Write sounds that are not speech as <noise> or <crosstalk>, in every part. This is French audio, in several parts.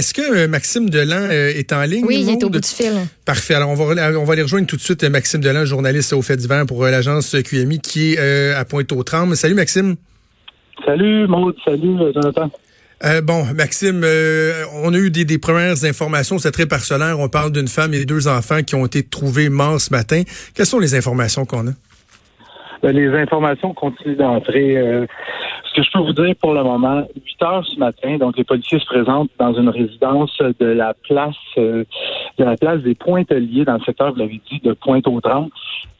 Est-ce que euh, Maxime Delan euh, est en ligne? Oui, il est au bout du fil. Parfait. Alors, on va, on va aller rejoindre tout de suite euh, Maxime Delan, journaliste au Fait d'hiver pour l'agence QMI qui est à Pointe-aux-Trembles. Salut, Maxime. Salut Maud, salut Jonathan. Euh, bon, Maxime, euh, on a eu des, des premières informations, c'est très parcellaire. On parle d'une femme et deux enfants qui ont été trouvés morts ce matin. Quelles sont les informations qu'on a? Ben, les informations continuent d'entrer. euh, ce que je peux vous dire pour le moment, 8 heures ce matin, donc les policiers se présentent dans une résidence de la place euh, de la place des Pointeliers dans le secteur, vous l'avez dit, de Pointe-aux-Trembles.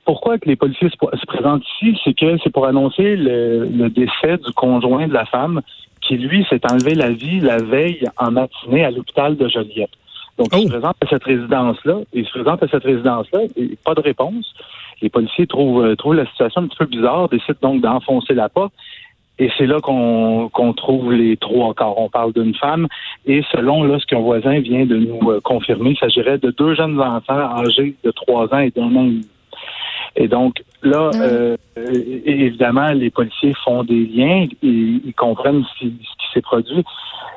Pourquoi que les policiers se, se présentent ici? C'est que c'est pour annoncer le, le décès du conjoint de la femme qui, lui, s'est enlevé la vie la veille en matinée à l'hôpital de Joliette. Donc, il Oh. se présente à cette résidence-là. Il se présente à cette résidence-là et pas de réponse. Les policiers trouvent, euh, trouvent la situation un petit peu bizarre, décident donc d'enfoncer la porte. Et c'est là qu'on trouve les trois corps. On parle d'une femme. Et selon là, ce qu'un voisin vient de nous euh, confirmer, il s'agirait de deux jeunes enfants âgés de trois ans et d'un an et demi. Et donc, là, Mhm. euh, évidemment, les policiers font des liens et ils comprennent ce qui, ce qui s'est produit.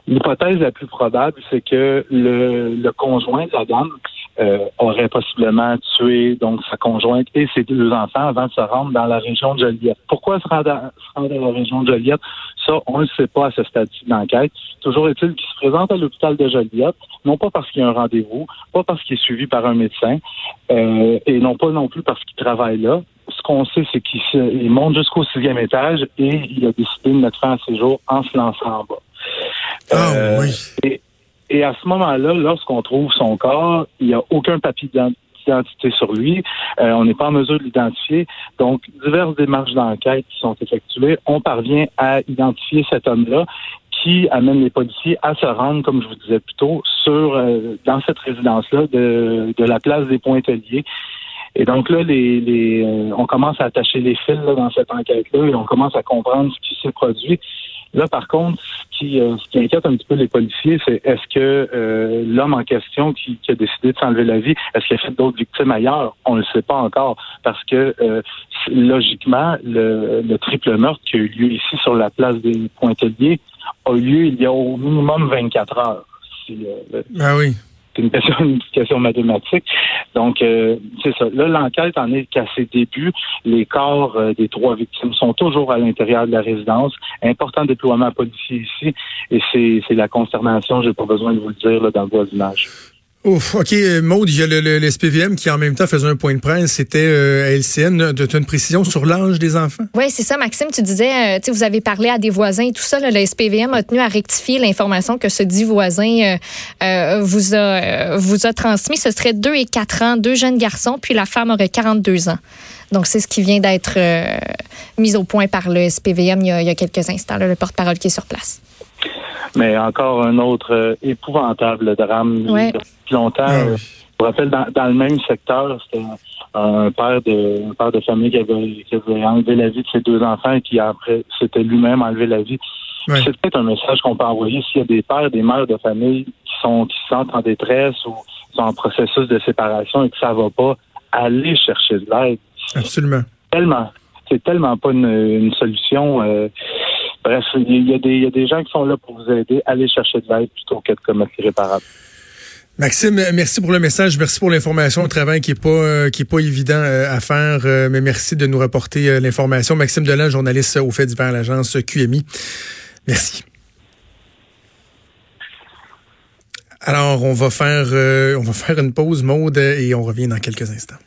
L'hypothèse la plus probable, c'est que le, le conjoint de la dame euh, aurait possiblement tué donc sa conjointe et ses deux enfants avant de se rendre dans la région de Joliette. Pourquoi se rendre, à- se rendre dans la région de Joliette? Ça, on ne le sait pas à ce stade-ci d'enquête. Toujours est-il qu'il se présente à l'hôpital de Joliette, non pas parce qu'il y a un rendez-vous, pas parce qu'il est suivi par un médecin, euh, et non pas non plus parce qu'il travaille là. Ce qu'on sait, c'est qu'il monte jusqu'au sixième étage et il a décidé de mettre fin à ses jours en se lançant en bas. Ah Euh, oui. Et, à ce moment-là, lorsqu'on trouve son corps, il n'y a aucun papier d'ident- d'identité sur lui. Euh, on n'est pas en mesure de l'identifier. Donc, diverses démarches d'enquête qui sont effectuées, on parvient à identifier cet homme-là qui amène les policiers à se rendre, comme je vous disais plus tôt, sur euh, dans cette résidence-là de, de la place des Pointeliers. Et donc là, les, les, euh, on commence à attacher les fils là, dans cette enquête-là et on commence à comprendre ce qui s'est produit. Là, par contre, ce qui, euh, ce qui inquiète un petit peu les policiers, c'est est-ce que euh, l'homme en question qui, qui a décidé de s'enlever la vie, est-ce qu'il a fait d'autres victimes ailleurs? On ne le sait pas encore parce que euh, logiquement, le, le triple meurtre qui a eu lieu ici sur la place des Pointeliers a eu lieu il y a au minimum 24 heures. Euh, Ah oui. C'est une question, <laughs> une question mathématique. Donc, euh, c'est ça. Là, l'enquête en est qu'à ses débuts. Les corps euh, des trois victimes sont toujours à l'intérieur de la résidence. Important déploiement policier ici. Et c'est la consternation, j'ai pas besoin de vous le dire, là, dans le voisinage. OK, Maude, il y a le, le- SPVM qui en même temps faisait un point de presse. C'était euh, à LCN. Tu as une précision sur l'âge des enfants? Oui, c'est ça, Maxime. Tu disais, euh, tu vous avez parlé à des voisins et tout ça. le SPVM a tenu à rectifier l'information que ce dit voisin euh, euh, vous, a, vous a transmis. Ce serait 2 et 4 ans, deux jeunes garçons, puis la femme aurait 42 ans. Donc, c'est ce qui vient d'être mis au point par le SPVM il y a, quelques instants, le porte-parole qui est sur place. <laughs> Mais encore un autre euh, épouvantable drame. Ouais. Depuis longtemps, oui. je me rappelle, dans, dans le même secteur, c'était un, un père de un père de famille qui avait, qui avait enlevé la vie de ses deux enfants et qui après s'était lui-même enlevé la vie. Ouais. C'est peut-être un message qu'on peut envoyer s'il y a des pères, des mères de famille qui sont qui se sentent en détresse ou qui sont en processus de séparation et que ça va pas, aller chercher de l'aide. Absolument. Tellement, c'est tellement pas une, une solution. euh, bref, il y, a des, y a des gens qui sont là pour vous aider. Allez chercher de l'aide plutôt que de commettre irréparable. Maxime, merci pour le message, merci pour l'information, un travail qui est pas euh, pas évident euh, à faire, euh, mais merci de nous rapporter l'information. Maxime Delan, journaliste au fait divers à l'agence QMI. Merci. Alors, on va faire on va faire une pause, Maude, et on revient dans quelques instants.